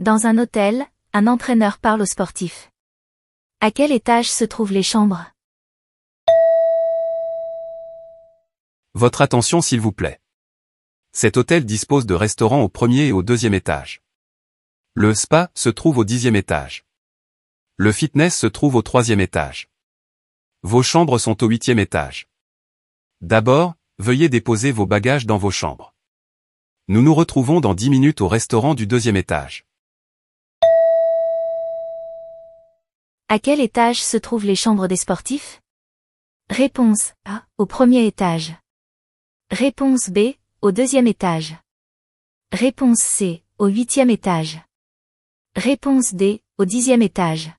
Dans un hôtel, un entraîneur parle aux sportifs. À quel étage se trouvent les chambres? Votre attention s'il vous plaît. Cet hôtel dispose de restaurants au premier et au deuxième étage. Le spa se trouve au dixième étage. Le fitness se trouve au troisième étage. Vos chambres sont au huitième étage. D'abord, veuillez déposer vos bagages dans vos chambres. Nous nous retrouvons dans dix minutes au restaurant du deuxième étage. À quel étage se trouvent les chambres des sportifs? Réponse A. Au premier étage. Réponse B. Au deuxième étage. Réponse C. Au huitième étage. Réponse D. Au dixième étage.